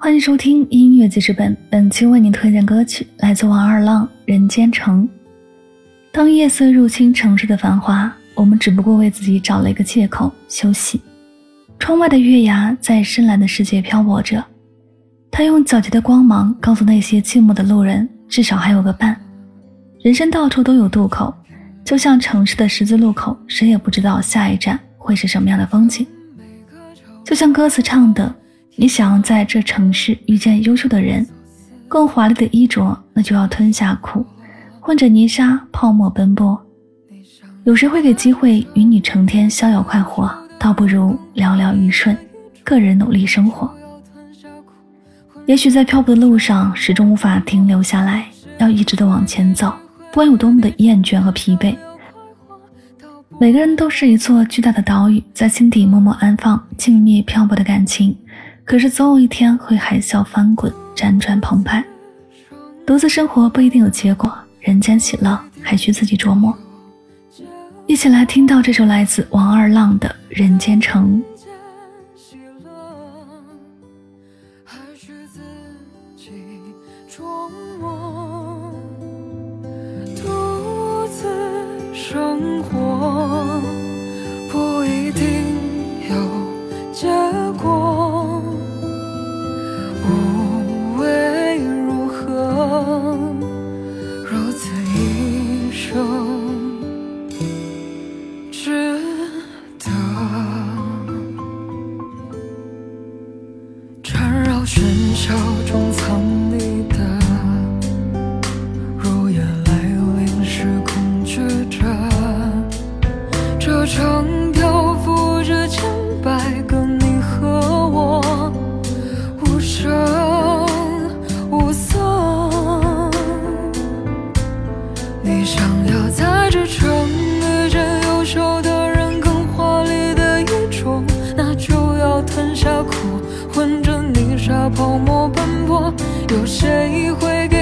欢迎收听音乐记事本，本期为您推荐歌曲来自王二浪《人间城》。当夜色入侵城市的繁华，我们只不过为自己找了一个借口休息。窗外的月牙在深蓝的世界漂泊着，它用皎洁的光芒告诉那些寂寞的路人，至少还有个伴。人生到处都有渡口，就像城市的十字路口，谁也不知道下一站会是什么样的风景。就像歌词唱的。你想要在这城市遇见优秀的人，更华丽的衣着，那就要吞下苦，混着泥沙泡沫奔波。有谁会给机会与你成天逍遥快活？倒不如寥寥一瞬，个人努力生活。也许在漂泊的路上，始终无法停留下来，要一直的往前走，不管有多么的厌倦和疲惫。每个人都是一座巨大的岛屿，在心底默默安放静谧漂泊的感情。可是总有一天会海啸翻滚，辗转澎湃。独自生活不一定有结果，人间喜乐还需自己琢磨。一起来听到这首来自王二浪的《人间城》。独自生活喧嚣中藏匿的，如夜来临时恐惧着。这城漂浮着千百个你和我，无声无色。你想有谁会给